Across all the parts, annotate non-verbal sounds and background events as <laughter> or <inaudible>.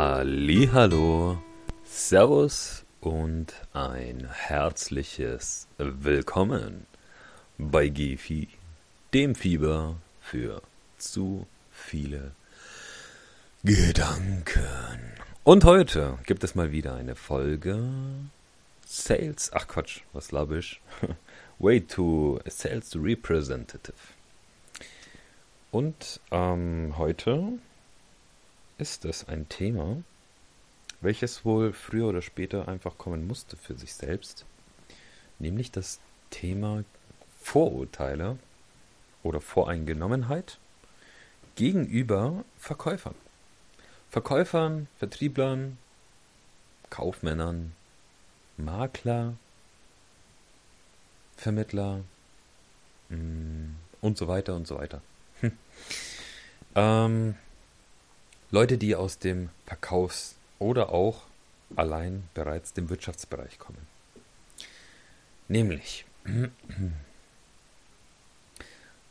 Hallo, Servus und ein herzliches Willkommen bei Gefi, dem Fieber für zu viele Gedanken. Und heute gibt es mal wieder eine Folge Sales. Ach Quatsch, was glaube ich? <laughs> Way to Sales Representative. Und ähm, heute ist es ein Thema, welches wohl früher oder später einfach kommen musste für sich selbst, nämlich das Thema Vorurteile oder Voreingenommenheit gegenüber Verkäufern. Verkäufern, Vertrieblern, Kaufmännern, Makler, Vermittler mm, und so weiter und so weiter. Hm. Ähm, Leute, die aus dem Verkaufs- oder auch allein bereits dem Wirtschaftsbereich kommen. Nämlich <clears throat>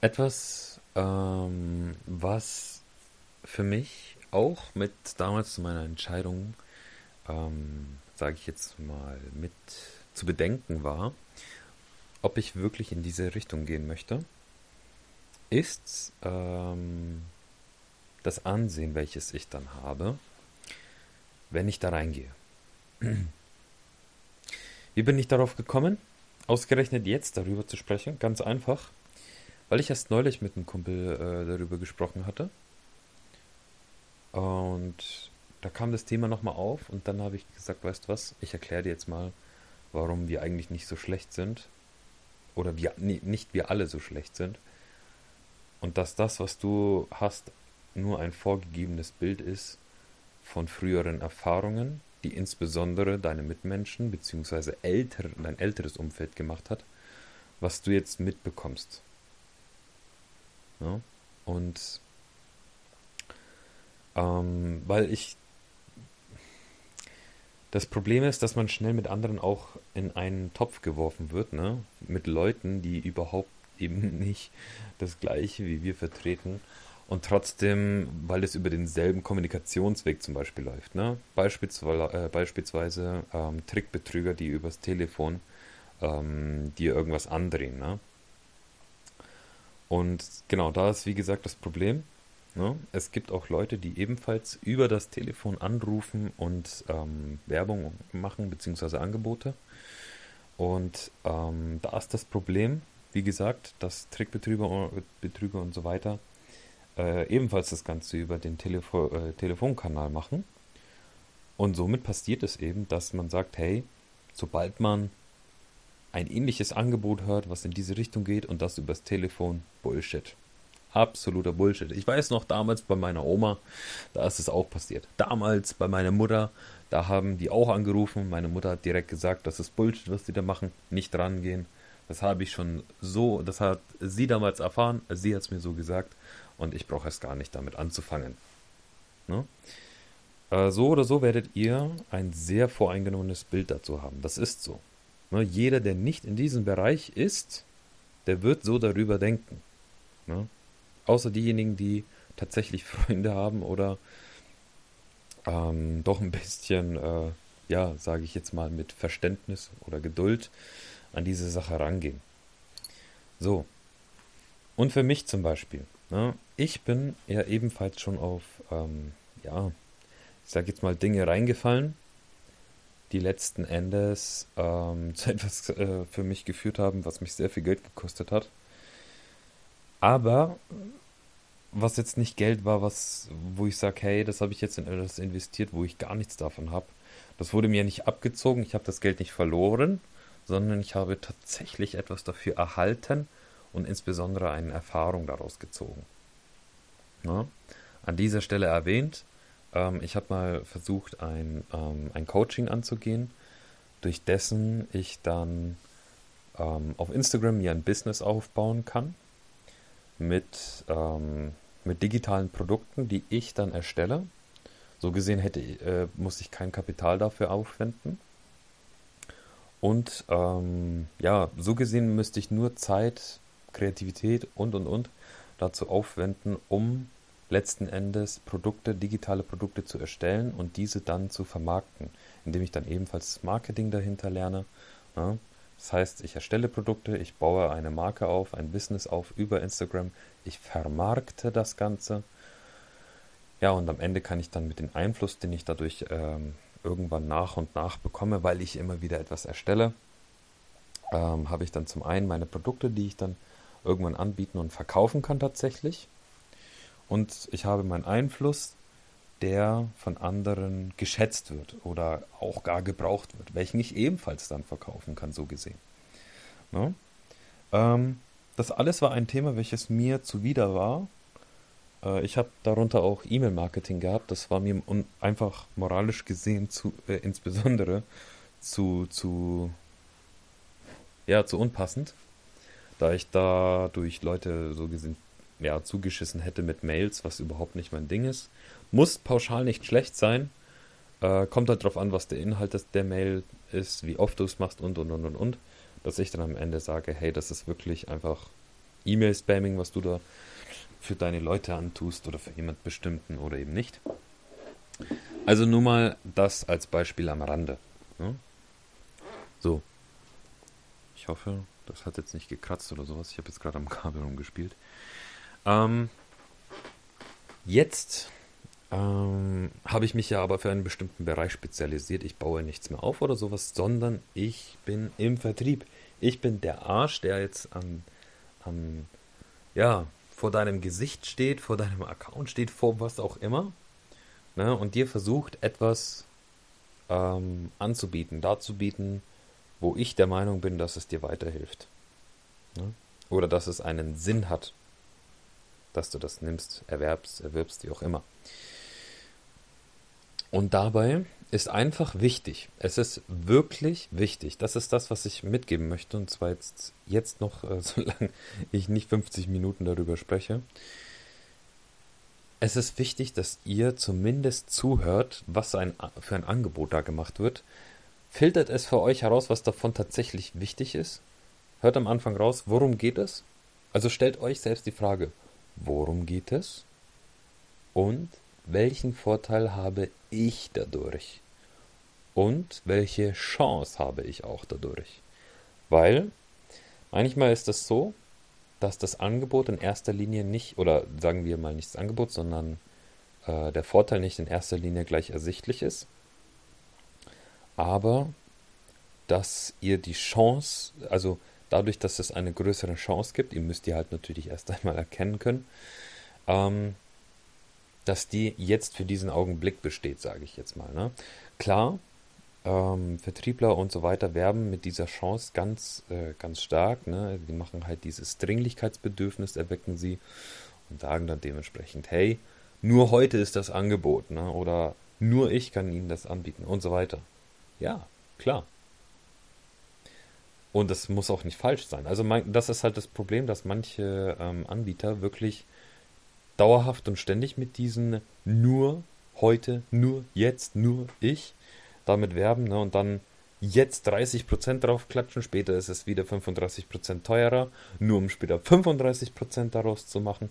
etwas, ähm, was für mich auch mit damals zu meiner Entscheidung, ähm, sage ich jetzt mal, mit zu bedenken war, ob ich wirklich in diese Richtung gehen möchte, ist ähm, das Ansehen, welches ich dann habe, wenn ich da reingehe. Wie bin ich darauf gekommen, ausgerechnet jetzt darüber zu sprechen? Ganz einfach, weil ich erst neulich mit einem Kumpel äh, darüber gesprochen hatte. Und da kam das Thema nochmal auf und dann habe ich gesagt, weißt du was, ich erkläre dir jetzt mal, warum wir eigentlich nicht so schlecht sind. Oder wir, nee, nicht wir alle so schlecht sind. Und dass das, was du hast, nur ein vorgegebenes Bild ist von früheren Erfahrungen, die insbesondere deine Mitmenschen bzw. Älter, dein älteres Umfeld gemacht hat, was du jetzt mitbekommst. Ja? Und ähm, weil ich das Problem ist, dass man schnell mit anderen auch in einen Topf geworfen wird, ne? Mit Leuten, die überhaupt eben <laughs> nicht das Gleiche wie wir vertreten und trotzdem, weil es über denselben Kommunikationsweg zum Beispiel läuft. Ne? Beispielsweise, äh, beispielsweise ähm, Trickbetrüger, die übers Telefon ähm, dir irgendwas andrehen. Ne? Und genau, da ist wie gesagt das Problem. Ne? Es gibt auch Leute, die ebenfalls über das Telefon anrufen und ähm, Werbung machen, beziehungsweise Angebote. Und ähm, da ist das Problem, wie gesagt, dass Trickbetrüger Betrüger und so weiter äh, ebenfalls das Ganze über den Telefo äh, Telefonkanal machen. Und somit passiert es eben, dass man sagt, hey, sobald man ein ähnliches Angebot hört, was in diese Richtung geht und das übers Telefon, Bullshit. Absoluter Bullshit. Ich weiß noch damals bei meiner Oma, da ist es auch passiert. Damals bei meiner Mutter, da haben die auch angerufen. Meine Mutter hat direkt gesagt, das ist Bullshit, was die da machen. Nicht rangehen. Das habe ich schon so, das hat sie damals erfahren. Sie hat es mir so gesagt und ich brauche es gar nicht damit anzufangen. Ne? Äh, so oder so werdet ihr ein sehr voreingenommenes Bild dazu haben. Das ist so. Ne? Jeder, der nicht in diesem Bereich ist, der wird so darüber denken. Ne? Außer diejenigen, die tatsächlich <laughs> Freunde haben oder ähm, doch ein bisschen, äh, ja, sage ich jetzt mal, mit Verständnis oder Geduld an diese Sache rangehen. So. Und für mich zum Beispiel. Ne? Ich bin ja ebenfalls schon auf, ähm, ja, ich sag jetzt mal Dinge reingefallen, die letzten Endes ähm, <laughs> zu etwas äh, für mich geführt haben, was mich sehr viel Geld gekostet hat. Aber was jetzt nicht Geld war, was, wo ich sage, hey, das habe ich jetzt in etwas investiert, wo ich gar nichts davon habe. Das wurde mir nicht abgezogen, ich habe das Geld nicht verloren, sondern ich habe tatsächlich etwas dafür erhalten und insbesondere eine Erfahrung daraus gezogen. Ja? An dieser Stelle erwähnt, ähm, ich habe mal versucht, ein, ähm, ein Coaching anzugehen, durch dessen ich dann ähm, auf Instagram mir ein Business aufbauen kann mit, ähm, mit digitalen Produkten, die ich dann erstelle. So gesehen hätte, äh, muss ich kein Kapital dafür aufwenden. Und ähm, ja, so gesehen müsste ich nur Zeit, Kreativität und und und dazu aufwenden, um letzten Endes Produkte, digitale Produkte zu erstellen und diese dann zu vermarkten, indem ich dann ebenfalls Marketing dahinter lerne. Ja. Das heißt, ich erstelle Produkte, ich baue eine Marke auf, ein Business auf über Instagram, ich vermarkte das Ganze. Ja, und am Ende kann ich dann mit dem Einfluss, den ich dadurch ähm, irgendwann nach und nach bekomme, weil ich immer wieder etwas erstelle, ähm, habe ich dann zum einen meine Produkte, die ich dann irgendwann anbieten und verkaufen kann tatsächlich. Und ich habe meinen Einfluss, der von anderen geschätzt wird oder auch gar gebraucht wird, welchen ich ebenfalls dann verkaufen kann, so gesehen. Ne? Ähm, das alles war ein Thema, welches mir zuwider war. Äh, ich habe darunter auch E-Mail-Marketing gehabt. Das war mir einfach moralisch gesehen zu, äh, insbesondere zu, zu, ja, zu unpassend, da ich dadurch Leute so gesehen ja, zugeschissen hätte mit Mails, was überhaupt nicht mein Ding ist. Muss pauschal nicht schlecht sein. Äh, kommt halt drauf an, was der Inhalt der Mail ist, wie oft du es machst und und und und und. Dass ich dann am Ende sage, hey, das ist wirklich einfach E-Mail-Spamming, was du da für deine Leute antust oder für jemand bestimmten oder eben nicht. Also nur mal das als Beispiel am Rande. Ja? So. Ich hoffe, das hat jetzt nicht gekratzt oder sowas. Ich habe jetzt gerade am Kabel rumgespielt. Ähm, jetzt ähm, habe ich mich ja aber für einen bestimmten Bereich spezialisiert. Ich baue nichts mehr auf oder sowas, sondern ich bin im Vertrieb. Ich bin der Arsch, der jetzt am, am ja, vor deinem Gesicht steht, vor deinem Account steht, vor was auch immer. Ne, und dir versucht, etwas ähm, anzubieten, darzubieten, wo ich der Meinung bin, dass es dir weiterhilft. Ne? Oder dass es einen Sinn hat, dass du das nimmst, erwerbst, erwirbst, wie auch immer. Und dabei ist einfach wichtig, es ist wirklich wichtig, das ist das, was ich mitgeben möchte, und zwar jetzt, jetzt noch, äh, <laughs> solange ich nicht 50 Minuten darüber spreche. Es ist wichtig, dass ihr zumindest zuhört, was ein, für ein Angebot da gemacht wird. Filtert es für euch heraus, was davon tatsächlich wichtig ist. Hört am Anfang raus, worum geht es. Also stellt euch selbst die Frage, worum geht es? Und welchen Vorteil habe ich dadurch? Und welche Chance habe ich auch dadurch? Weil manchmal ist es so, dass das Angebot in erster Linie nicht, oder sagen wir mal nicht das Angebot, sondern äh, der Vorteil nicht in erster Linie gleich ersichtlich ist, aber dass ihr die Chance, also dadurch, dass es eine größere Chance gibt, ihr müsst die halt natürlich erst <laughs> einmal erkennen können, ähm, dass die jetzt für diesen Augenblick besteht, sage ich jetzt mal. Ne? Klar, ähm, Vertriebler und so weiter werben mit dieser Chance ganz, äh, ganz stark. Ne? Die machen halt dieses Dringlichkeitsbedürfnis, erwecken sie und sagen dann dementsprechend, hey, nur heute ist das Angebot, ne? oder nur ich kann Ihnen das anbieten und so weiter. Ja, klar. Und das muss auch nicht falsch sein. Also mein, das ist halt das Problem, dass manche ähm, Anbieter wirklich dauerhaft und ständig mit diesen nur heute, nur jetzt, nur ich damit werben ne, und dann jetzt 30% drauf klatschen, später ist es wieder 35% teurer, nur um später 35% daraus zu machen.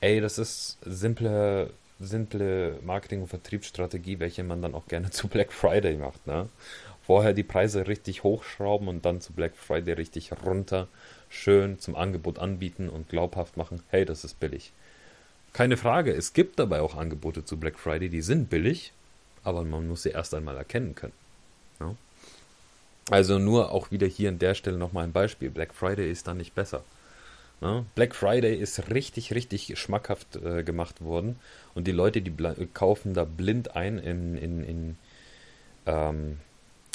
Ey, das ist simple, simple Marketing- und Vertriebsstrategie, welche man dann auch gerne <laughs> zu Black Friday macht. Ne? Vorher die Preise richtig hochschrauben und dann zu Black Friday richtig runter, schön zum Angebot anbieten und glaubhaft machen, hey, das ist billig. Keine Frage, es gibt dabei auch Angebote zu Black Friday, die sind billig, aber man muss sie erst einmal erkennen können. Ja? Also nur auch wieder hier an der Stelle nochmal ein Beispiel. Black Friday ist dann nicht besser. Ja? Black Friday ist richtig, richtig schmackhaft äh, gemacht worden und die Leute, die kaufen da blind ein in, in, in ähm,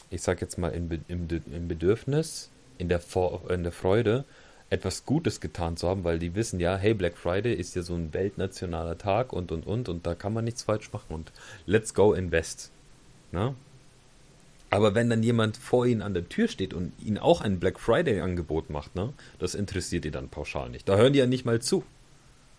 ich sag jetzt mal, in, im, im Bedürfnis, in der, in der Freude etwas Gutes getan zu haben, weil die wissen ja, hey, Black Friday ist ja so ein weltnationaler Tag und und und und da kann man nichts falsch machen und let's go invest. Na? Aber wenn dann jemand vor ihnen an der Tür steht und ihnen auch ein Black Friday Angebot macht, ne, das interessiert die dann pauschal nicht. Da hören die ja nicht mal zu.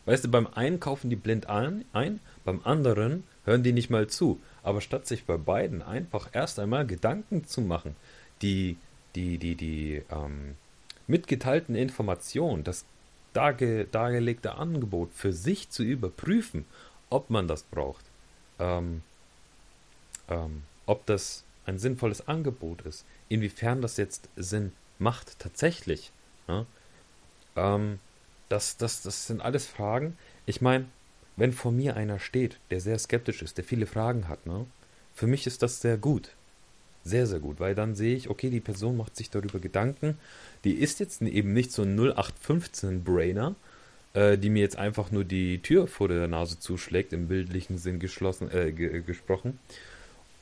Weißt du, beim einen kaufen die blind ein, ein, beim anderen hören die nicht mal zu. Aber statt sich bei beiden einfach erst einmal Gedanken zu machen, die, die, die, die, ähm, mitgeteilten Informationen, das darge, dargelegte Angebot für sich zu überprüfen, ob man das braucht, ähm, ähm, ob das ein sinnvolles Angebot ist, inwiefern das jetzt Sinn macht tatsächlich. Ja? Ähm, das, das, das sind alles Fragen. Ich meine, wenn vor mir einer steht, der sehr skeptisch ist, der viele Fragen hat, ne? für mich ist das sehr gut. Sehr, sehr gut, weil dann sehe ich, okay, die Person macht sich darüber Gedanken. Die ist jetzt eben nicht so ein 0815-Brainer, äh, die mir jetzt einfach nur die Tür vor der Nase zuschlägt, im bildlichen Sinn geschlossen, äh, gesprochen,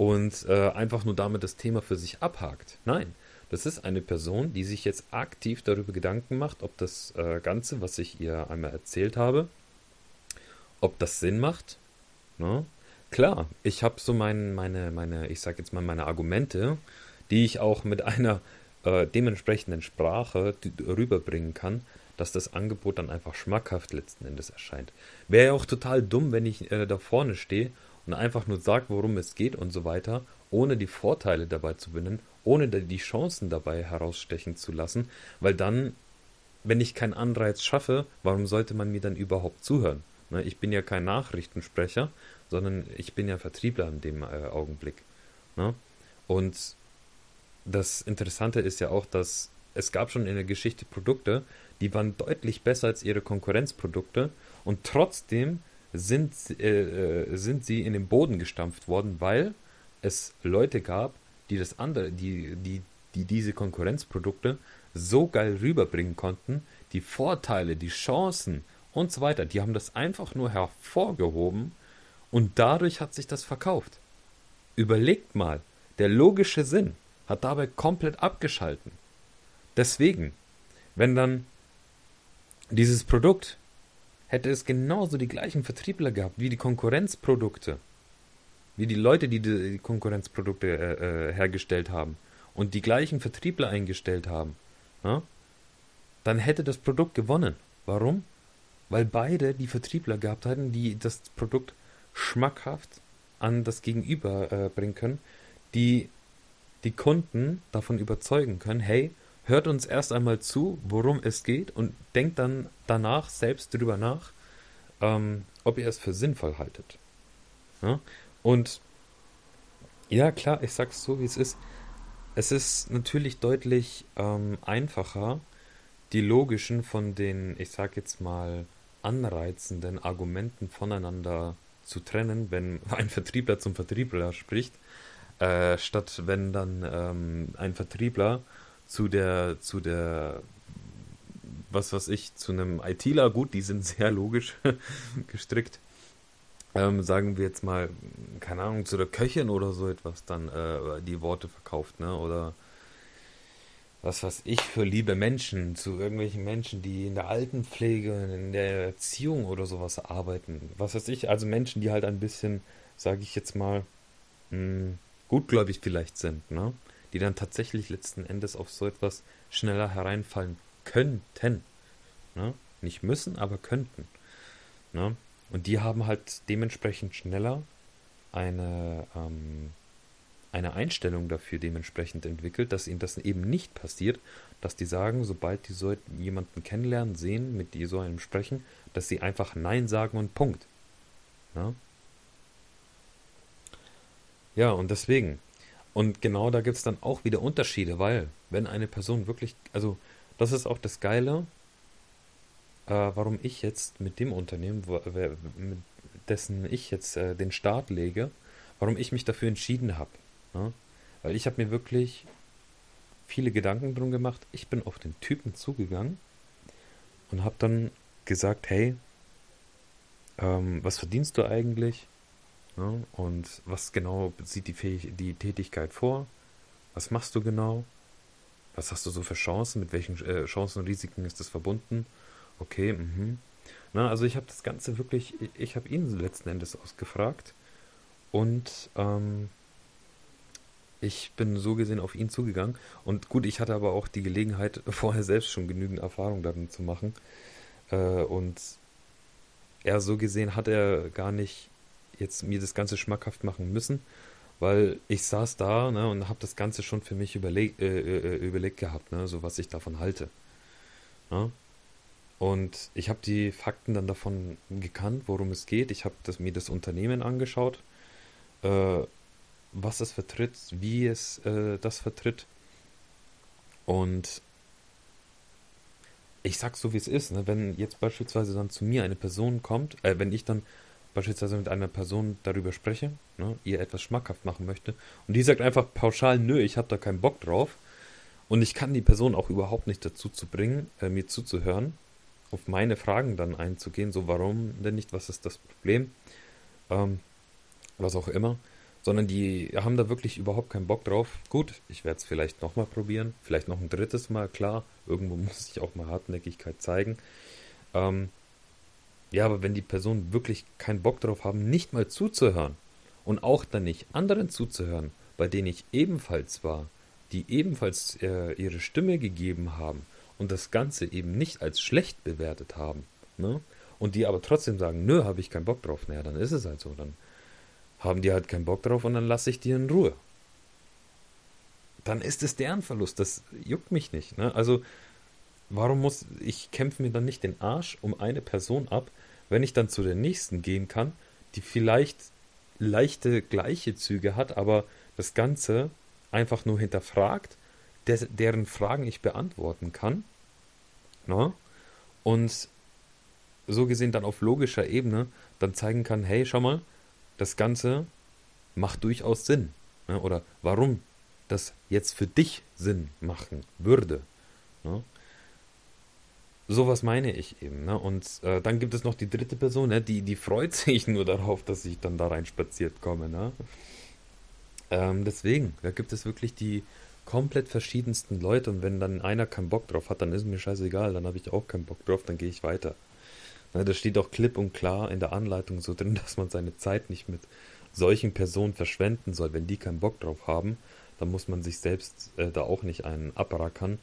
und äh, einfach nur damit das Thema für sich abhakt. Nein, das ist eine Person, die sich jetzt aktiv darüber Gedanken macht, ob das äh, Ganze, was ich ihr einmal erzählt habe, ob das Sinn macht. Ne? Klar, ich habe so mein, meine, meine, ich sag jetzt mal meine Argumente, die ich auch mit <laughs> einer äh, dementsprechenden Sprache rüberbringen kann, dass das Angebot dann einfach schmackhaft letzten Endes erscheint. Wäre ja auch total dumm, wenn ich äh, da vorne stehe und einfach nur sage, worum es geht und so weiter, ohne die Vorteile dabei zu benennen, ohne die Chancen dabei herausstechen zu lassen, weil dann, wenn ich keinen Anreiz schaffe, warum sollte man mir dann überhaupt zuhören? Ne, ich bin ja kein Nachrichtensprecher, sondern ich bin ja Vertriebler in dem äh, Augenblick. Ne? Und das Interessante ist ja auch, dass es gab schon in der Geschichte Produkte, die waren deutlich besser als ihre Konkurrenzprodukte und trotzdem sind, äh, äh, sind sie in den Boden gestampft worden, weil es Leute gab, die das andere, die, die, die diese Konkurrenzprodukte so geil rüberbringen konnten, die Vorteile, die Chancen und so weiter, die haben das einfach nur hervorgehoben und dadurch hat sich das verkauft. Überlegt mal, der logische Sinn hat dabei komplett abgeschalten. Deswegen, wenn dann dieses Produkt hätte es genauso die gleichen Vertriebler gehabt wie die Konkurrenzprodukte, wie die Leute, die die Konkurrenzprodukte äh, äh, hergestellt haben und die gleichen Vertriebler eingestellt haben, ja, dann hätte das Produkt gewonnen. Warum? Weil beide die Vertriebler gehabt hatten, die das Produkt schmackhaft an das Gegenüber äh, bringen können, die die Kunden davon überzeugen können, hey, hört uns erst einmal zu, worum es geht und denkt dann danach selbst drüber nach, ähm, ob ihr es für sinnvoll haltet. Ja? Und ja, klar, ich sag's so, wie es ist. Es ist natürlich deutlich ähm, einfacher, die logischen von den, ich sag jetzt mal, anreizenden Argumenten voneinander zu trennen, wenn <laughs> ein Vertriebler zum Vertriebler spricht, äh, statt wenn dann ähm, ein Vertriebler zu der, zu der, was weiß ich, zu einem ITler, gut, die sind <laughs> sehr logisch <laughs> gestrickt, ähm, sagen wir jetzt mal, keine Ahnung, zu der Köchin oder so etwas dann äh, die Worte verkauft, ne? Oder was weiß ich für liebe Menschen, zu irgendwelchen Menschen, die in der Altenpflege, in der Erziehung oder sowas arbeiten. Was weiß ich, also Menschen, die halt ein bisschen, sage ich jetzt mal, mh, hm, gutgläubig vielleicht sind, ne? Die dann tatsächlich letzten Endes auf so etwas schneller hereinfallen könnten. Ne? Nicht müssen, aber könnten. Ne? Und die haben halt dementsprechend schneller eine, ähm, eine Einstellung dafür dementsprechend entwickelt, dass ihnen das eben nicht passiert, dass die sagen, sobald die so jemanden kennenlernen, sehen, mit die so einem sprechen, dass sie einfach Nein sagen und Punkt. Ja, ja und deswegen. Und genau da gibt es dann auch wieder Unterschiede, weil wenn eine Person wirklich, also das ist auch das Geile, äh, warum ich jetzt mit dem Unternehmen, wo, mit dessen ich jetzt äh, den Start lege, warum ich mich dafür entschieden habe. Ne? Weil ich habe mir wirklich viele Gedanken drum gemacht. Ich bin auf den Typen zugegangen und habe dann gesagt, hey, ähm, was verdienst du eigentlich? Ne? Und was genau sieht die, Fähig die Tätigkeit vor? Was machst du genau? Was hast du so für Chancen? Mit welchen äh, Chancen und Risiken ist das verbunden? Okay, mhm. Na, also ich habe das Ganze wirklich, ich, habe ihn letzten Endes ausgefragt und ähm, ich bin so gesehen auf ihn zugegangen. Und gut, ich hatte aber auch die Gelegenheit, <laughs> vorher selbst schon genügend Erfahrung darin zu machen. Äh, und er so gesehen hat er gar nicht jetzt mir das Ganze schmackhaft machen müssen, weil ich saß da ne, und habe das Ganze schon für mich überleg, äh, äh, überlegt gehabt, ne, so was ich davon halte. Ja? Und ich habe die Fakten dann davon gekannt, worum es geht. Ich habe mir das Unternehmen angeschaut, äh, was es vertritt, wie es äh, das vertritt. Und ich sag's so, wie es ist. Ne? Wenn jetzt beispielsweise dann zu mir eine Person kommt, äh, wenn ich dann beispielsweise mit einer Person darüber spreche, ne, ihr etwas schmackhaft machen möchte, und die sagt einfach pauschal, nö, ich habe da keinen Bock drauf, und ich kann die Person auch überhaupt nicht dazu zu bringen, äh, mir zuzuhören, auf meine Fragen dann einzugehen, so warum denn nicht, was ist das Problem, ähm, was auch immer, sondern die haben da wirklich überhaupt keinen Bock drauf. Gut, ich werde es vielleicht nochmal probieren, vielleicht noch ein drittes Mal, klar, irgendwo <laughs> muss ich auch mal Hartnäckigkeit zeigen. Ähm, ja, aber wenn die Personen wirklich keinen Bock drauf haben, nicht mal zuzuhören und auch dann nicht anderen zuzuhören, bei denen ich ebenfalls war, die ebenfalls äh, ihre Stimme gegeben haben und das Ganze eben nicht als schlecht bewertet haben, ne? Und die aber trotzdem sagen, nö, habe ich keinen Bock drauf, naja, dann ist es halt so, dann haben die halt keinen Bock drauf und dann lasse ich die in Ruhe. Dann ist es deren Verlust, das juckt mich nicht, ne? Also, warum muss ich kämpfe mir dann nicht den Arsch um eine Person ab, wenn ich dann zu der nächsten gehen kann, die vielleicht leichte gleiche Züge hat, aber das Ganze einfach nur hinterfragt, des, deren Fragen ich beantworten kann. Na? Ne? Und so gesehen dann auf logischer Ebene dann zeigen kann, hey, schau mal, das Ganze macht durchaus Sinn. Ne? Oder warum das jetzt für dich Sinn machen würde. Ne? Sowas meine ich eben. Ne? Und äh, dann gibt es noch die dritte Person, ne? die, die freut <laughs> sich nur darauf, dass ich dann da rein spaziert komme. Ne? Ähm, deswegen, da gibt es wirklich die komplett verschiedensten Leute und wenn dann einer keinen Bock drauf hat, dann ist mir scheißegal, dann habe ich auch keinen Bock drauf, dann gehe ich weiter. Na, da steht auch klipp und klar in der Anleitung so drin, <laughs> dass man seine Zeit nicht mit solchen Personen verschwenden soll. Wenn die keinen Bock drauf haben, dann muss man sich selbst äh, da auch nicht einen abrackern,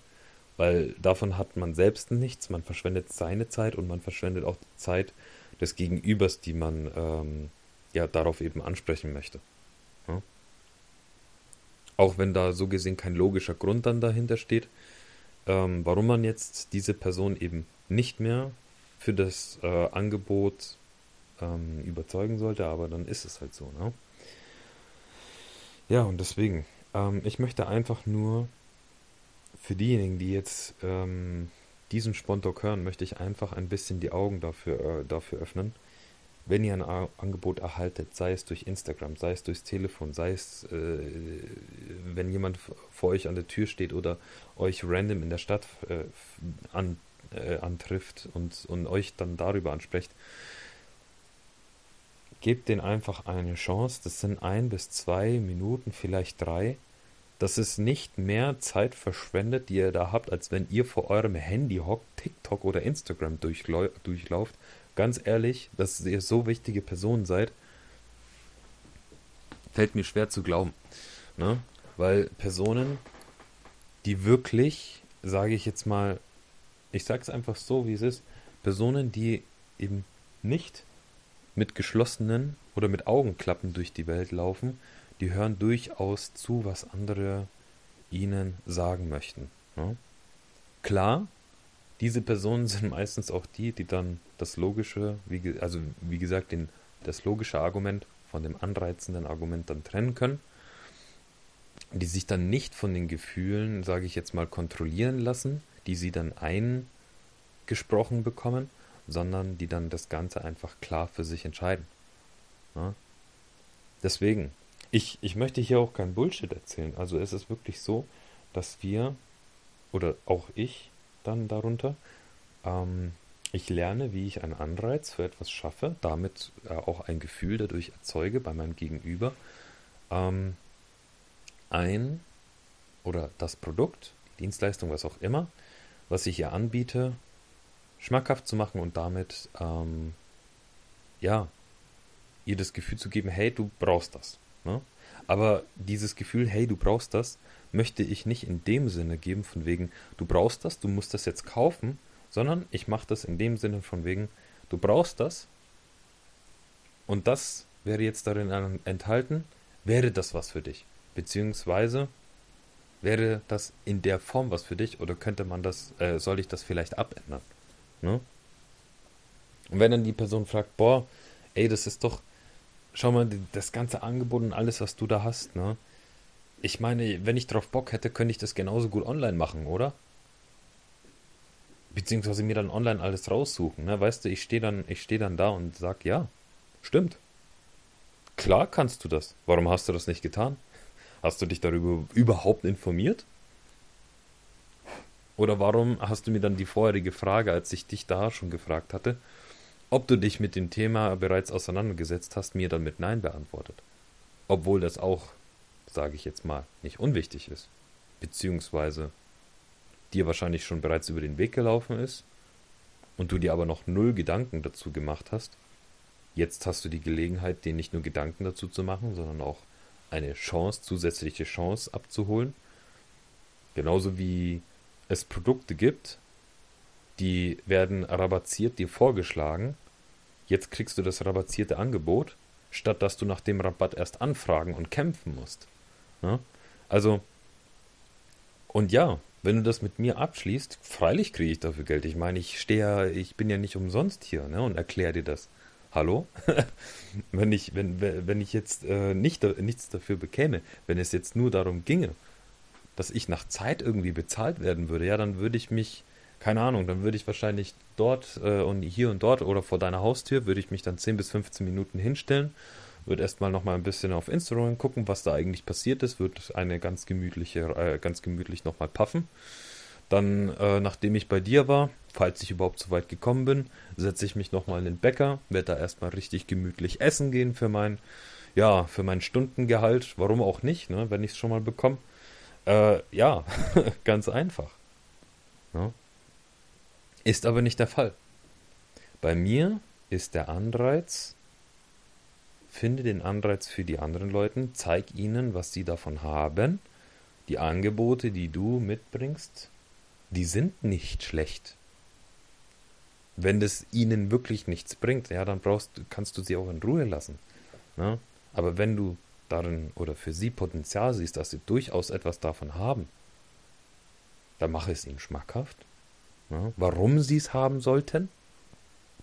weil davon hat man selbst nichts, man verschwendet seine Zeit und man verschwendet auch die Zeit des Gegenübers, die man ähm, ja darauf eben ansprechen möchte. Ja? Auch wenn da so gesehen kein logischer Grund dann dahinter steht, ähm, warum man jetzt diese Person eben nicht mehr für das äh, Angebot ähm, überzeugen sollte, aber dann ist es halt so, ne? Ja, und deswegen, ähm, ich möchte einfach nur für diejenigen, die jetzt ähm, diesen Spontok hören, möchte ich einfach ein bisschen die Augen dafür, äh, dafür öffnen, wenn ihr ein A Angebot erhaltet, sei es durch Instagram, sei es durchs Telefon, sei es, äh, wenn jemand vor euch an der Tür steht oder euch random in der Stadt äh, an, äh, antrifft und, und euch dann darüber anspricht, gebt denen einfach eine Chance. Das sind ein bis zwei Minuten, vielleicht drei. Das ist nicht mehr Zeit verschwendet, die ihr da habt, als wenn ihr vor eurem Handy hockt, TikTok oder Instagram durchlauft ganz ehrlich, dass ihr so wichtige Personen seid, fällt mir schwer zu glauben. Ne? Weil Personen, die wirklich, sage ich jetzt mal, ich sage es einfach so, wie es ist, Personen, die eben nicht mit geschlossenen oder mit Augenklappen durch die Welt laufen, die hören durchaus zu, was andere ihnen sagen möchten. Ne? Klar, diese Personen <laughs> sind meistens auch die, die dann das logische, wie, also wie gesagt, den, das logische Argument von dem anreizenden Argument dann trennen können, die sich dann nicht von den Gefühlen, sage ich jetzt mal, kontrollieren lassen, die sie dann eingesprochen bekommen, sondern die dann das Ganze einfach klar für sich entscheiden. Ja? Deswegen, ich, ich möchte hier auch kein Bullshit erzählen. Also es ist wirklich so, dass wir, oder auch ich, dann darunter. Ähm, ich lerne, wie ich einen Anreiz für etwas schaffe, damit äh, auch ein Gefühl dadurch erzeuge bei meinem Gegenüber, ähm, ein oder das Produkt, Dienstleistung, was auch immer, was ich ihr anbiete, schmackhaft zu machen und damit ähm, ja ihr das Gefühl zu geben, hey, du brauchst das. Ne? Aber dieses Gefühl, hey, du brauchst das, möchte ich nicht in dem Sinne geben, von wegen, du brauchst das, du musst das jetzt kaufen, sondern ich mache das in dem Sinne von wegen, du brauchst das und das wäre jetzt darin enthalten, wäre das was für dich? Beziehungsweise wäre das in der Form was für dich oder könnte man das, äh, soll ich das vielleicht abändern? Ne? Und wenn dann die Person fragt, boah, ey, das ist doch, schau mal, das ganze Angebot und alles, was du da hast, ne? Ich meine, wenn ich drauf Bock hätte, könnte ich das genauso gut online machen, oder? Beziehungsweise mir dann online alles raussuchen, ne? Weißt du, ich stehe dann, ich stehe dann da und sag, ja, stimmt. Klar kannst du das. Warum hast du das nicht getan? Hast du dich darüber überhaupt informiert? Oder warum hast du mir dann die vorherige Frage, als ich dich da schon gefragt hatte, ob du dich mit dem Thema bereits auseinandergesetzt hast, mir dann mit Nein beantwortet? Obwohl das auch, sage ich jetzt mal, nicht unwichtig ist. Beziehungsweise dir wahrscheinlich schon bereits über den Weg gelaufen ist und du dir aber noch null Gedanken dazu gemacht hast. Jetzt hast du die Gelegenheit, dir nicht nur Gedanken dazu zu machen, sondern auch eine Chance, zusätzliche Chance abzuholen. Genauso wie es Produkte gibt, die werden rabatziert dir vorgeschlagen. Jetzt kriegst du das rabatzierte Angebot, statt dass du nach dem Rabatt erst anfragen und kämpfen musst. Ja? Also, und ja, wenn du das mit mir abschließt, freilich kriege ich dafür Geld. Ich meine, ich stehe ja, ich bin ja nicht umsonst hier ne, und erkläre dir das. Hallo? <laughs> wenn, ich, wenn, wenn ich jetzt äh, nicht, nichts dafür bekäme, wenn es jetzt nur darum ginge, dass ich nach Zeit irgendwie bezahlt werden würde, ja, dann würde ich mich, keine Ahnung, dann würde ich wahrscheinlich dort äh, und hier und dort oder vor deiner Haustür, würde ich mich dann 10 bis 15 Minuten hinstellen, würde erstmal nochmal ein bisschen auf Instagram gucken, was da eigentlich passiert ist, würde eine ganz gemütliche, äh, ganz gemütlich nochmal puffen. Dann, äh, nachdem ich bei dir war, falls ich überhaupt so weit gekommen bin, setze ich mich nochmal in den Bäcker, werde da erstmal richtig gemütlich essen gehen für mein, ja, für mein Stundengehalt. Warum auch nicht, ne, wenn ich es schon mal bekomme. Äh, ja, <laughs> ganz einfach. Ja. Ist aber nicht der Fall. Bei mir ist der Anreiz, finde den Anreiz für die anderen Leute, zeig ihnen, was sie davon haben. Die Angebote, die du mitbringst, die sind nicht schlecht. Wenn das ihnen wirklich nichts bringt, ja, dann brauchst, kannst du sie auch in Ruhe lassen. Ne? Aber wenn du darin oder für sie Potenzial siehst, dass sie durchaus etwas davon haben, dann mache es ihnen schmackhaft. Ja, warum sie es haben sollten.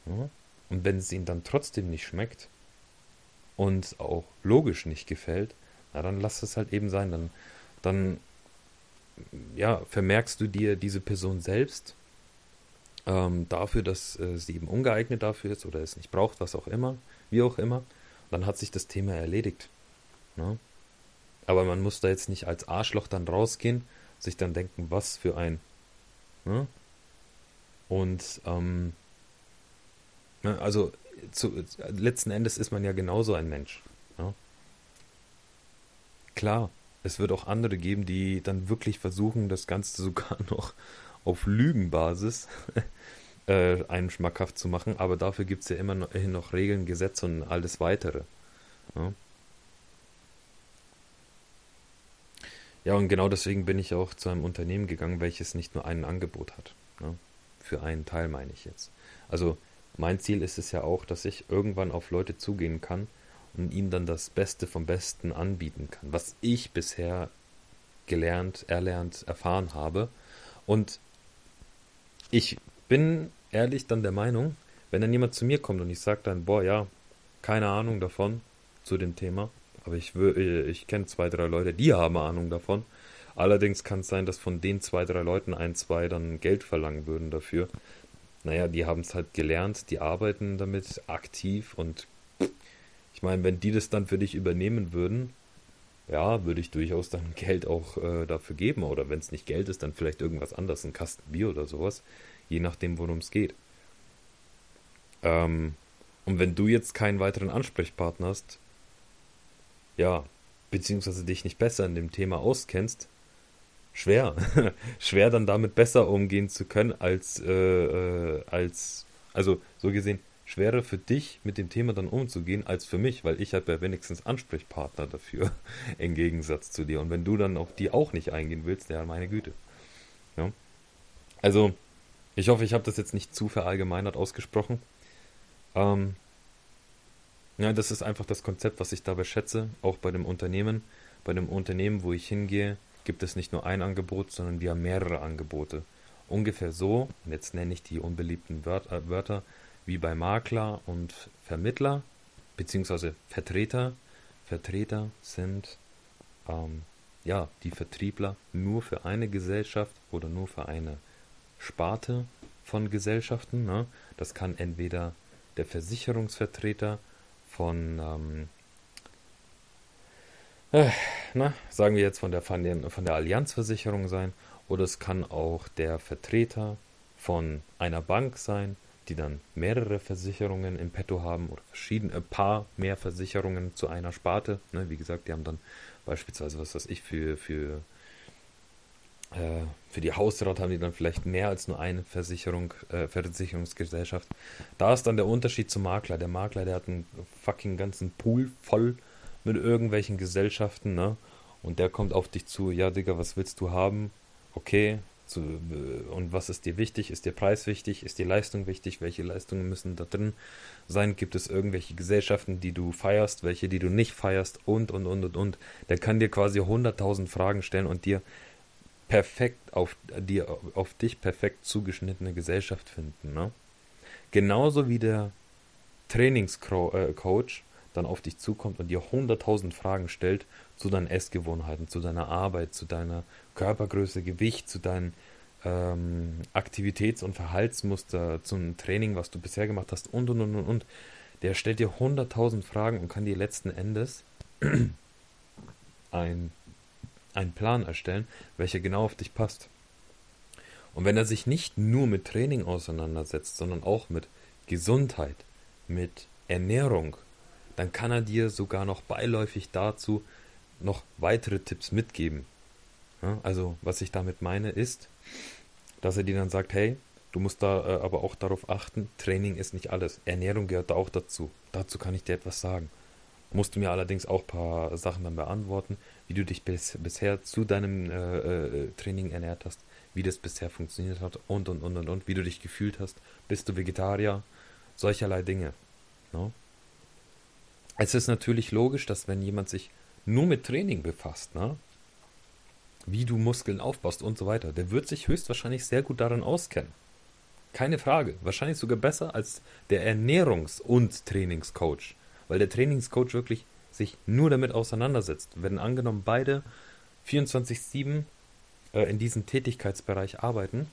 Ja, und wenn es ihnen dann trotzdem nicht schmeckt und auch logisch nicht gefällt, na, dann lass es halt eben sein. Dann, dann ja, vermerkst du dir diese Person selbst ähm, dafür, dass äh, sie eben ungeeignet dafür ist oder es nicht braucht, was auch immer, wie auch immer. Dann hat sich das Thema erledigt. Ne? Aber man muss da jetzt nicht als Arschloch dann rausgehen, sich dann denken, was für ein. Ne? Und ähm, ne, also zu, letzten Endes ist man ja genauso ein Mensch. Ne? Klar, es wird auch andere geben, die dann wirklich versuchen, das Ganze <laughs> sogar noch auf Lügenbasis <laughs> äh, einen schmackhaft zu machen, aber dafür gibt es ja immer noch, noch Regeln, Gesetze und alles weitere. Ja? Ja, und genau deswegen bin ich auch zu einem Unternehmen gegangen, welches nicht nur ein Angebot hat. Ne? Für einen Teil meine ich jetzt. Also mein Ziel ist es ja auch, dass ich irgendwann auf Leute zugehen kann und ihnen dann das Beste vom Besten anbieten kann, was ich bisher gelernt, erlernt, erfahren habe. Und ich bin ehrlich dann der Meinung, wenn dann jemand zu mir kommt und ich sage dann, boah, ja, keine Ahnung davon zu dem Thema, aber ich, äh, ich kenne zwei, drei Leute, die haben Ahnung davon. Allerdings kann es sein, dass von den zwei, drei Leuten ein, zwei dann Geld verlangen würden dafür. Naja, die haben es halt gelernt, die arbeiten damit aktiv und ich meine, wenn die das dann für dich übernehmen würden, ja, würde ich durchaus dann <laughs> Geld auch äh, dafür geben. Oder wenn es nicht Geld ist, dann vielleicht irgendwas anderes, ein Kasten Bier oder sowas. Je nachdem, worum es geht. Ähm, und wenn du jetzt keinen weiteren Ansprechpartner hast, ja, beziehungsweise dich nicht besser in dem Thema auskennst, schwer. <laughs> schwer dann damit besser umgehen zu können als, äh, äh, als, also so gesehen, schwerer für dich mit dem Thema dann umzugehen als für mich, weil ich habe ja wenigstens Ansprechpartner dafür, <laughs> im Gegensatz zu dir. Und wenn du dann auf die auch nicht eingehen willst, ja, meine Güte. Ja. Also, ich hoffe, ich habe das jetzt nicht zu verallgemeinert ausgesprochen. Ähm, ja, das ist einfach das Konzept, was ich dabei schätze, auch bei dem Unternehmen. Bei dem Unternehmen, wo ich hingehe, gibt es nicht nur ein Angebot, sondern wir haben mehrere Angebote. ungefähr so, jetzt nenne ich die unbeliebten Wörter, äh, Wörter wie bei Makler und Vermittler, beziehungsweise Vertreter. Vertreter sind ähm, ja die Vertriebler nur für eine Gesellschaft oder nur für eine Sparte von Gesellschaften. Ne? Das kann entweder der Versicherungsvertreter von, ähm, äh, na, sagen wir jetzt von der, von, der, Allianzversicherung sein, oder es kann auch der Vertreter von einer Bank sein, die dann mehrere Versicherungen im Petto haben oder verschiedene, ein paar mehr Versicherungen zu einer Sparte. Ne? Wie gesagt, die haben dann beispielsweise, was weiß ich, für, für äh, für die Hausrat haben die dann vielleicht mehr als nur eine Versicherung, äh, Versicherungsgesellschaft. Da ist dann der Unterschied zum Makler. Der Makler, der hat einen fucking ganzen Pool voll mit irgendwelchen Gesellschaften, ne? Und der kommt auf dich zu, ja, Digga, was willst du haben? Okay, zu, äh, und was ist dir wichtig? Ist dir Preis wichtig? Ist dir Leistung wichtig? Welche Leistungen müssen da drin sein? Gibt es irgendwelche Gesellschaften, die du feierst, welche, die du nicht feierst? Und, und, und, und, und. Der kann dir quasi 100.000 Fragen stellen und dir perfekt auf, die auf dich perfekt zugeschnittene Gesellschaft finden. Ne? Genauso wie der Trainingscoach dann auf dich zukommt und dir 100.000 Fragen stellt zu deinen Essgewohnheiten, zu deiner Arbeit, zu deiner Körpergröße, Gewicht, zu deinen ähm, Aktivitäts- und Verhaltsmuster, zum Training, was du bisher gemacht hast und und und und und. Der stellt dir 100.000 Fragen und kann dir letzten Endes <clears throat> ein einen Plan erstellen, welcher genau auf dich passt. Und wenn er sich nicht nur mit Training auseinandersetzt, sondern auch mit Gesundheit, mit Ernährung, dann kann er dir sogar noch beiläufig dazu noch weitere Tipps mitgeben. Ja, also was ich damit meine ist, dass er dir dann sagt, hey, du musst da äh, aber auch darauf achten, Training ist nicht alles, Ernährung gehört da auch dazu. Dazu kann ich dir etwas sagen. Musst du mir allerdings auch ein paar Sachen dann beantworten, wie du dich bis, bisher zu deinem äh, äh, Training ernährt hast, wie das bisher funktioniert hat und und und und und, wie du dich gefühlt hast, bist du Vegetarier, solcherlei Dinge. No? Ne? Es ist natürlich logisch, dass wenn jemand sich nur mit Training befasst, ne, wie du Muskeln aufbaust und so weiter, der wird sich höchstwahrscheinlich sehr gut darin auskennen. Keine Frage. Wahrscheinlich sogar besser als der Ernährungs- und Trainingscoach. Weil der Trainingscoach wirklich sich nur damit auseinandersetzt. Wenn angenommen beide 24-7 äh, in diesem Tätigkeitsbereich arbeiten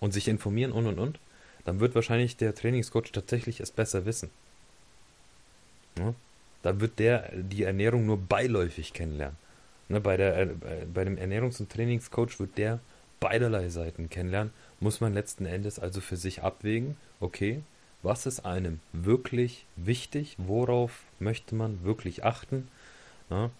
und sich informieren und und und, dann wird wahrscheinlich der Trainingscoach tatsächlich es besser wissen. Ja? Dann wird der die Ernährung nur beiläufig kennenlernen. Ne, bei, der, äh, bei dem Ernährungs- und Trainingscoach wird der beiderlei Seiten kennenlernen, muss man letzten Endes also für sich abwägen, okay, was ist einem wirklich wichtig, worauf möchte man wirklich achten. Ja.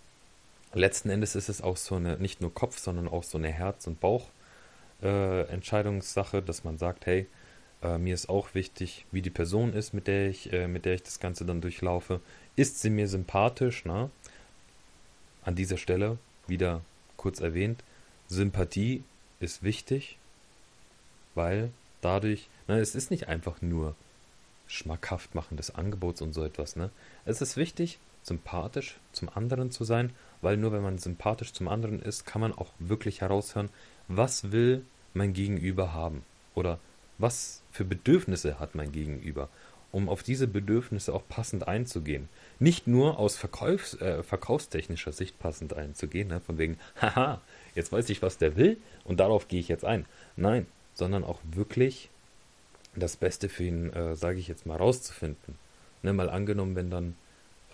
Letzten Endes ist es auch so eine, nicht nur Kopf, sondern auch so eine Herz- und Bauch-Entscheidungssache, äh, dass man sagt, hey, äh, mir ist auch wichtig, wie die Person ist, mit der ich, äh, mit der ich das Ganze dann durchlaufe. Ist sie mir sympathisch? Na? An dieser Stelle wieder kurz erwähnt, Sympathie ist wichtig, weil dadurch, na, es ist nicht einfach nur schmackhaft machen des Angebots und so etwas. Ne? Es ist wichtig, sympathisch zum anderen zu sein, weil nur wenn man sympathisch zum anderen ist, kann man auch wirklich heraushören, was will mein Gegenüber haben oder was für Bedürfnisse hat mein Gegenüber, um auf diese Bedürfnisse auch passend einzugehen. Nicht nur aus Verkaufs-, äh, verkaufstechnischer Sicht passend einzugehen, ne? von wegen, <laughs> haha, jetzt weiß ich, was der will und darauf gehe ich jetzt ein. Nein, sondern auch wirklich das Beste für ihn, äh, sage ich jetzt mal, rauszufinden. Ne, mal angenommen, wenn dann,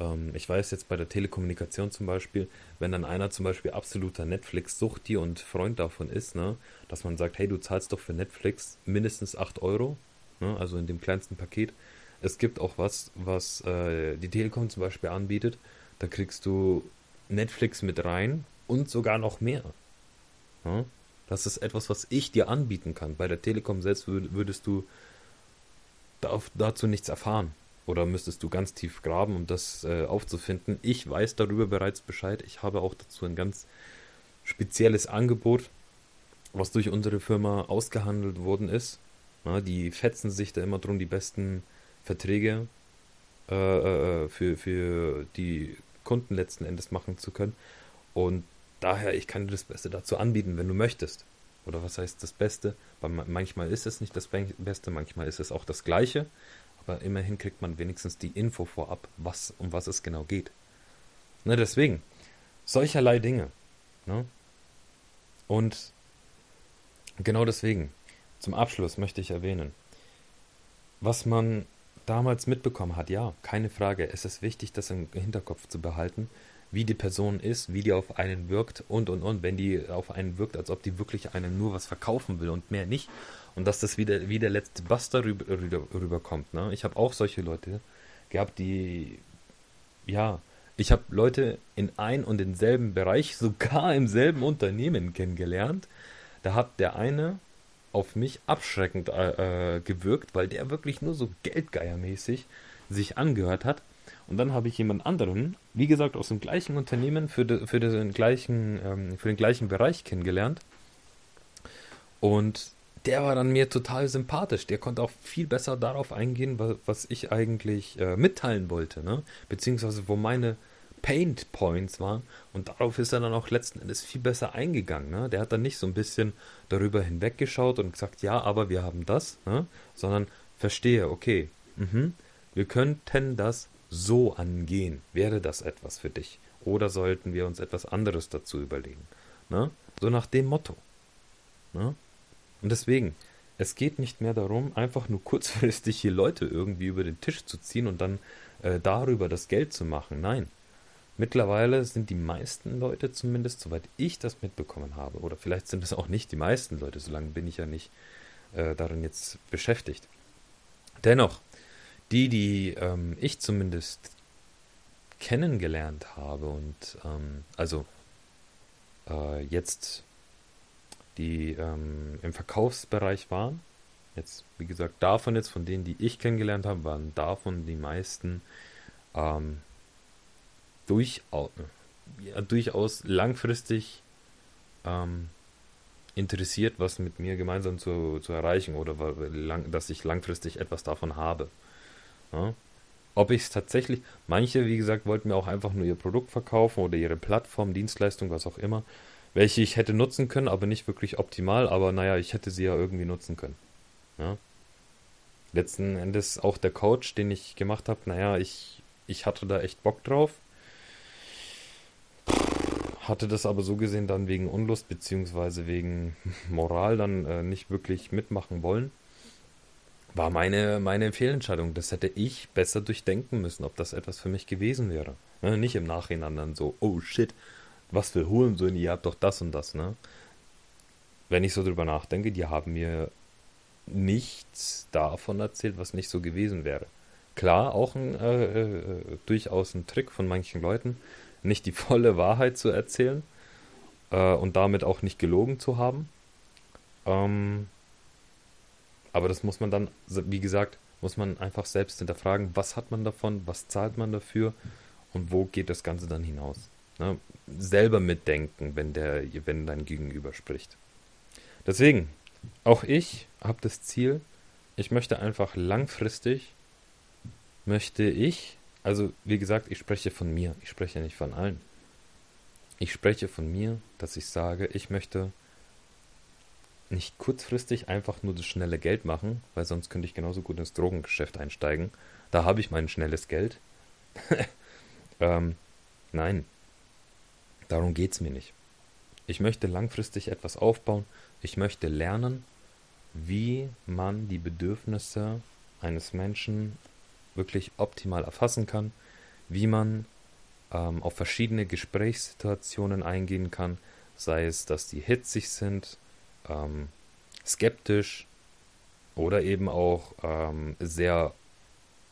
ähm, ich weiß jetzt bei der Telekommunikation zum Beispiel, wenn dann einer zum Beispiel absoluter Netflix-Suchti und Freund davon ist, ne, dass man sagt, hey, du zahlst doch für Netflix mindestens 8 Euro, ne, also in dem kleinsten Paket. Es gibt auch was, was äh, die Telekom zum Beispiel anbietet. Da kriegst du Netflix mit rein und sogar noch mehr. Ne? Das ist etwas, was ich dir anbieten kann. Bei der Telekom selbst würdest du dazu nichts erfahren. Oder müsstest du ganz tief graben, um das äh, aufzufinden? Ich weiß darüber bereits Bescheid. Ich habe auch dazu ein ganz spezielles Angebot, was durch unsere Firma ausgehandelt worden ist. Na, die fetzen sich da immer drum, die besten Verträge äh, äh, für, für die Kunden letzten Endes machen zu können. Und daher, ich kann dir das Beste dazu anbieten, wenn du möchtest. Oder was heißt das Beste? Manchmal ist es nicht das Beste, manchmal ist es auch das Gleiche. Aber immerhin kriegt man wenigstens die Info vorab, was, um was es genau geht. Ne, deswegen, solcherlei Dinge. Ne? Und genau deswegen, zum Abschluss möchte ich erwähnen, was man damals mitbekommen hat, ja, keine Frage, es ist wichtig, das im Hinterkopf zu behalten, wie die Person ist, wie die auf einen wirkt und und und, wenn die auf einen wirkt, als ob die wirklich einem nur was verkaufen will und mehr nicht. Und dass das wieder wie der letzte Buster rüber, rüber, rüberkommt. Ne? Ich habe auch solche Leute gehabt, die ja, ich habe Leute in ein und denselben Bereich, <laughs> sogar im selben Unternehmen kennengelernt. Da hat der eine auf mich abschreckend äh, äh, gewirkt, weil der wirklich nur so geldgeiermäßig sich angehört hat. Und dann habe ich jemand anderen, wie gesagt, aus dem gleichen Unternehmen für, de, für, den, gleichen, ähm, für den gleichen Bereich kennengelernt. Und der war dann mir total sympathisch. Der konnte auch viel besser darauf eingehen, was, was ich eigentlich äh, mitteilen wollte, ne? Beziehungsweise wo meine Paint Points waren. Und darauf ist er dann auch letzten Endes viel besser eingegangen. Ne? Der hat dann nicht so ein bisschen darüber hinweggeschaut und gesagt, ja, aber wir haben das, ne? sondern verstehe, okay, mh, wir könnten das so angehen. Wäre das etwas für dich? Oder sollten wir uns etwas anderes dazu überlegen? Ne? So nach dem Motto. Ne? Und deswegen, es geht nicht mehr darum, einfach nur kurzfristig hier Leute irgendwie über den Tisch zu ziehen und dann äh, darüber das Geld zu machen. Nein, Mittlerweile sind die meisten Leute zumindest, soweit ich das mitbekommen habe, oder vielleicht sind es auch nicht die meisten Leute, solange bin ich ja nicht äh, darin jetzt beschäftigt. Dennoch, die, die ähm, ich zumindest kennengelernt habe und ähm, also äh, jetzt die ähm, im Verkaufsbereich waren, jetzt wie gesagt davon jetzt, von denen, die ich kennengelernt habe, waren davon die meisten ähm, durchaus, ja, durchaus langfristig ähm, interessiert, was mit mir gemeinsam zu, zu erreichen oder lang, dass ich langfristig etwas davon habe. Ja? Ob ich es tatsächlich, manche, wie gesagt, wollten mir auch einfach nur ihr Produkt verkaufen oder ihre Plattform, Dienstleistung, was auch immer, welche ich hätte nutzen können, aber nicht wirklich optimal, aber naja, ich hätte sie ja irgendwie nutzen können. Ja? Letzten Endes auch der Coach, den ich gemacht habe, naja, ich, ich hatte da echt Bock drauf hatte das aber so gesehen dann wegen Unlust beziehungsweise wegen <laughs> Moral dann äh, nicht wirklich mitmachen wollen. War meine, meine Fehlentscheidung. Das hätte ich besser durchdenken müssen, ob das etwas für mich gewesen wäre. Ne? Nicht im Nachhinein dann so, oh shit, was für Hurensohn, ihr habt doch das und das, ne? Wenn ich so drüber nachdenke, die haben mir nichts davon erzählt, was nicht so gewesen wäre. Klar, auch ein, äh, äh, durchaus ein Trick von manchen Leuten, nicht die <laughs> volle Wahrheit zu erzählen äh, und damit auch nicht gelogen zu haben. Ähm, aber das muss man dann, wie gesagt, muss man einfach selbst hinterfragen, was hat man davon, was zahlt man dafür und wo geht das Ganze dann hinaus. Ne? Selber mitdenken, wenn, der, wenn dein Gegenüber spricht. Deswegen, auch ich habe das Ziel, ich möchte einfach langfristig, möchte ich also, wie gesagt, ich spreche von mir, ich spreche nicht von allen. Ich spreche von mir, dass ich sage, ich möchte nicht kurzfristig einfach nur das schnelle Geld machen, weil sonst könnte ich genauso gut ins Drogengeschäft einsteigen. Da habe ich mein schnelles Geld. <laughs> ähm, nein, darum geht es mir nicht. Ich möchte langfristig etwas aufbauen. Ich möchte lernen, wie man die Bedürfnisse eines Menschen wirklich optimal erfassen kann, wie man ähm, auf verschiedene Gesprächssituationen eingehen kann, sei es, dass die hitzig sind, ähm, skeptisch oder eben auch ähm, sehr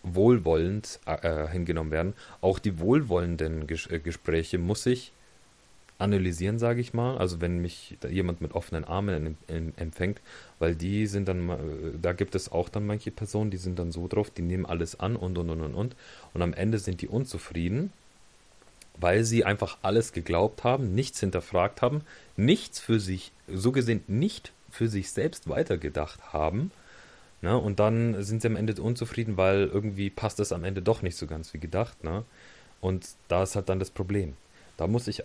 wohlwollend äh, hingenommen werden. Auch die wohlwollenden Ges äh, Gespräche muss ich analysieren, sage ich mal. Also wenn mich jemand mit offenen Armen empfängt, weil die sind dann, äh, da gibt es auch dann manche Personen, die sind dann so drauf, die nehmen alles an und und und und und. Und am Ende sind die unzufrieden, weil sie einfach alles geglaubt haben, nichts hinterfragt haben, nichts für sich, so gesehen nicht für sich selbst weitergedacht haben. Ne? Und dann sind sie am Ende unzufrieden, weil irgendwie passt es am Ende doch nicht so ganz wie gedacht. Ne? Und da ist halt dann das Problem. Da muss ich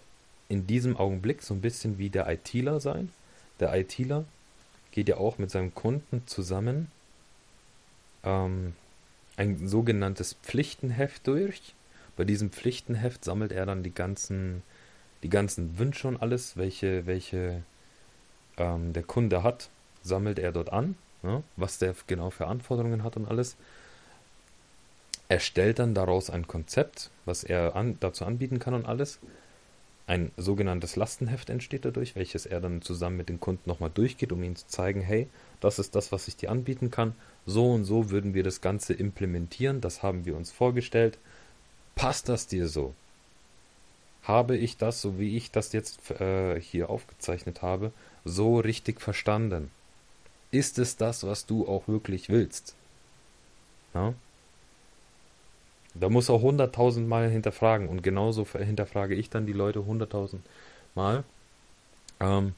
in diesem Augenblick so ein bisschen wie der ITler sein, der ITler geht ja auch mit seinem Kunden zusammen ähm, ein sogenanntes Pflichtenheft durch. Bei diesem Pflichtenheft sammelt er dann die ganzen, die ganzen Wünsche und alles, welche, welche ähm, der Kunde hat, sammelt er dort an, ne, was der genau für Anforderungen hat und alles. Erstellt dann daraus ein Konzept, was er an, dazu anbieten kann und alles. Ein sogenanntes Lastenheft entsteht dadurch, welches er dann zusammen mit dem Kunden nochmal durchgeht, um ihm zu zeigen, hey, das ist das, was ich dir anbieten kann. So und so würden wir das Ganze implementieren, das haben wir uns vorgestellt. Passt das dir so? Habe ich das, so wie ich das jetzt äh, hier aufgezeichnet habe, so richtig verstanden? Ist es das, was du auch wirklich willst? Ja? Da muss er hunderttausend Mal hinterfragen und genauso hinterfrage ich dann die Leute hunderttausend Mal. Ähm,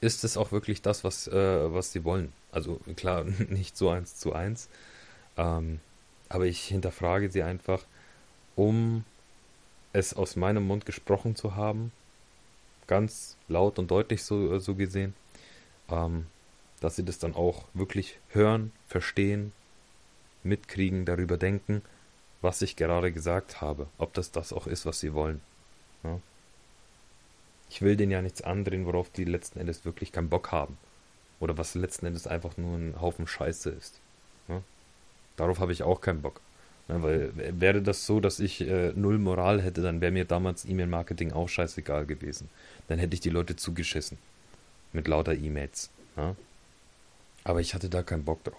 ist es auch wirklich das, was, äh, was sie wollen? Also klar, <laughs> nicht so eins zu eins. Ähm, aber ich hinterfrage sie einfach, um es aus meinem Mund gesprochen zu haben. Ganz laut und deutlich so, so gesehen. Ähm, dass sie das dann auch wirklich hören, verstehen, mitkriegen, darüber denken was ich gerade gesagt habe, ob das das auch ist, was sie wollen. Ja? Ich will denen ja nichts andrehen, worauf die letzten Endes wirklich keinen Bock haben. Oder was letzten Endes einfach nur ein Haufen Scheiße ist. Ja? Darauf habe ich auch keinen Bock. Ja, weil wäre das so, dass ich äh, null Moral hätte, dann wäre mir damals E-Mail-Marketing auch scheißegal gewesen. Dann hätte ich die Leute zugeschissen. Mit lauter E-Mails. Ja? Aber ich hatte da keinen Bock drauf.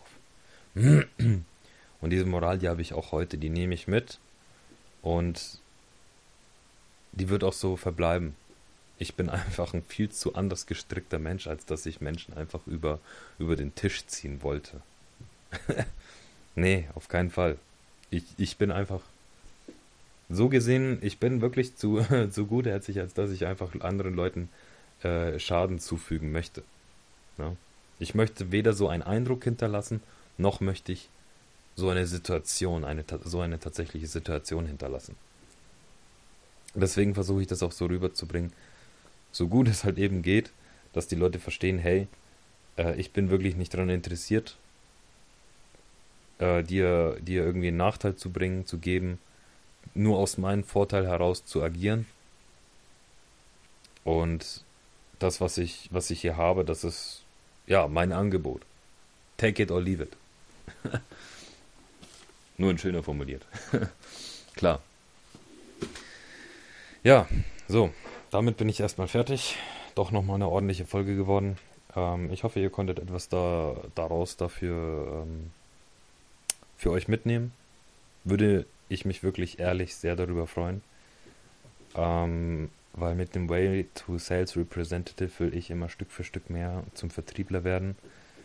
<clears throat> Und diese Moral, die habe ich auch heute, die nehme ich mit und die wird auch so verbleiben. Ich bin <laughs> einfach ein viel zu anders gestrickter Mensch, als dass ich Menschen einfach über, über den Tisch ziehen wollte. <laughs> nee, auf keinen Fall. Ich, ich bin einfach so gesehen, ich bin wirklich zu, <laughs> zu gutherzig, als dass ich einfach anderen Leuten äh, Schaden zufügen möchte. Ja? Ich möchte weder so einen Eindruck hinterlassen, noch möchte ich so eine Situation, eine, so eine tatsächliche Situation hinterlassen. Deswegen versuche ich das auch so rüberzubringen, so gut es halt eben geht, dass die Leute verstehen, hey, äh, ich bin wirklich nicht daran interessiert, äh, dir, dir irgendwie einen Nachteil zu bringen, zu geben, nur aus meinem Vorteil heraus zu agieren. Und das, was ich, was ich hier habe, das ist ja mein Angebot. Take it or leave it. <laughs> Nur in schöner formuliert. <laughs> Klar. Ja, so, damit bin ich erstmal fertig. Doch nochmal eine ordentliche Folge geworden. Ähm, ich hoffe, ihr konntet etwas da, daraus dafür ähm, für euch mitnehmen. Würde ich mich wirklich ehrlich sehr darüber freuen. Ähm, weil mit dem Way to Sales Representative will ich immer Stück für Stück mehr zum Vertriebler werden.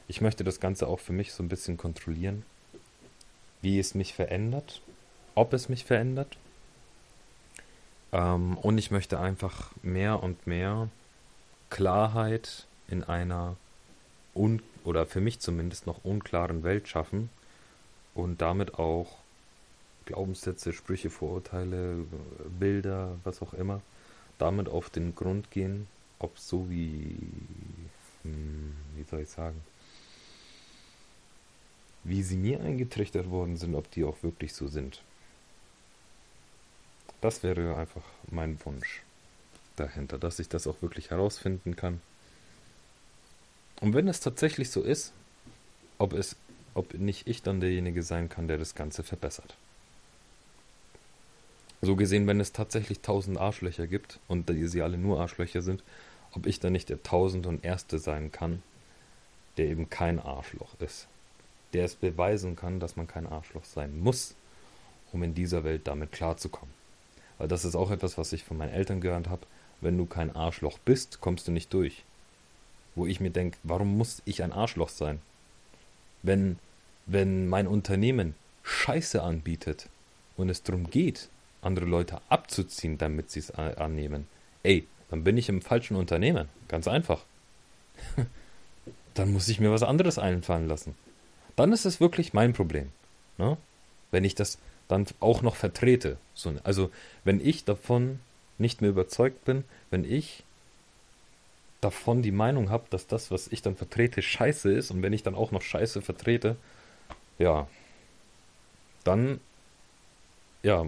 Ich möchte das Ganze auch für mich so ein bisschen kontrollieren wie es mich verändert, ob es mich verändert. Ähm, und ich möchte einfach mehr und mehr Klarheit in einer un oder für mich zumindest noch unklaren Welt schaffen und damit auch Glaubenssätze, Sprüche, Vorurteile, Bilder, was auch immer, damit auf den Grund gehen, ob so wie, hm, wie soll ich sagen, wie sie mir eingetrichtert worden sind, ob die auch wirklich so sind. Das wäre einfach mein Wunsch dahinter, dass ich das auch wirklich herausfinden kann. Und wenn es tatsächlich so ist, ob es, ob nicht ich dann derjenige sein kann, der das Ganze verbessert. So gesehen, wenn es tatsächlich tausend Arschlöcher gibt und sie alle nur Arschlöcher sind, ob ich dann nicht der tausend und erste sein kann, der eben kein Arschloch ist der es beweisen kann, dass man kein Arschloch sein muss, um in dieser Welt damit klarzukommen. Weil das ist auch etwas, was ich von meinen Eltern gehört habe. Wenn du kein Arschloch bist, kommst du nicht durch. Wo ich mir denke, warum muss ich ein Arschloch sein? Wenn, wenn mein Unternehmen Scheiße anbietet und es darum geht, andere Leute abzuziehen, damit sie es annehmen, ey, dann bin ich im falschen Unternehmen. Ganz einfach. <laughs> dann muss ich mir was anderes einfallen lassen dann ist es wirklich mein Problem. Ne? Wenn ich das dann auch noch vertrete. So, also wenn ich davon nicht mehr überzeugt bin, wenn ich davon die Meinung habe, dass das, was ich dann vertrete, scheiße ist und wenn ich dann auch noch scheiße vertrete, ja, dann ja,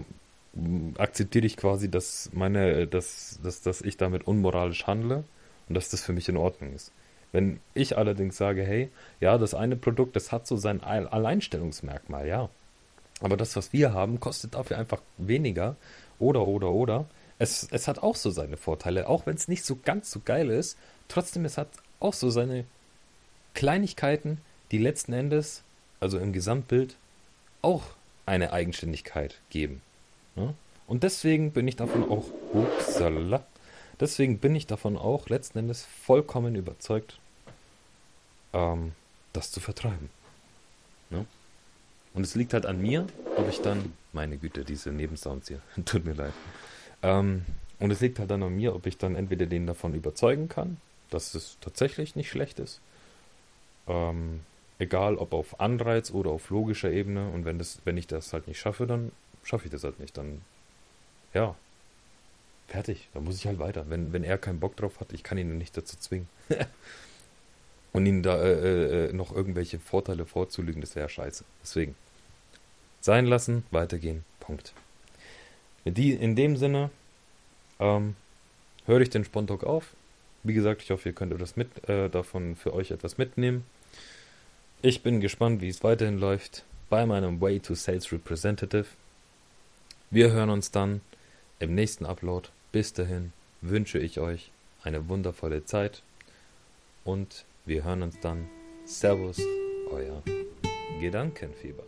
akzeptiere ich quasi, dass meine, dass, dass, dass ich damit unmoralisch handle und dass das für mich in Ordnung ist. Wenn ich allerdings sage, hey, ja, das eine Produkt, das hat so sein Alleinstellungsmerkmal, ja. Aber das, was wir haben, kostet dafür einfach weniger. Oder, oder, oder. Es, es hat auch so seine Vorteile, auch wenn es nicht so ganz so geil ist. Trotzdem, es hat auch so seine Kleinigkeiten, die letzten Endes, also im Gesamtbild, auch eine Eigenständigkeit geben. Ja? Und deswegen bin ich davon auch, upsala, deswegen bin ich davon auch letzten Endes vollkommen überzeugt, ähm, das zu vertreiben. Ja? Und es liegt halt an mir, ob ich dann, meine Güte, diese Nebensounds hier, <laughs> tut mir leid. Ähm, und es liegt halt dann an mir, ob ich dann entweder den davon überzeugen kann, dass es tatsächlich nicht schlecht ist. Ähm, egal ob auf Anreiz oder auf logischer Ebene. Und wenn, das, wenn ich das halt nicht schaffe, dann schaffe ich das halt nicht. Dann, ja, fertig. Dann muss ich halt weiter. Wenn, wenn er keinen Bock drauf hat, ich kann ihn nicht dazu zwingen. <laughs> und ihm da äh, äh, noch irgendwelche Vorteile vorzulügen, das wäre scheiße. Deswegen, sein lassen, weitergehen, Punkt. In, die, in dem Sinne ähm, höre ich den Spontalk auf. Wie gesagt, ich hoffe, ihr könnt etwas mit, äh, davon für euch etwas mitnehmen. Ich bin gespannt, wie es weiterhin läuft bei meinem Way to Sales Representative. Wir hören uns dann im nächsten Upload. Bis dahin wünsche ich euch eine wundervolle Zeit und wir hören uns dann. Servus, euer Gedankenfieber.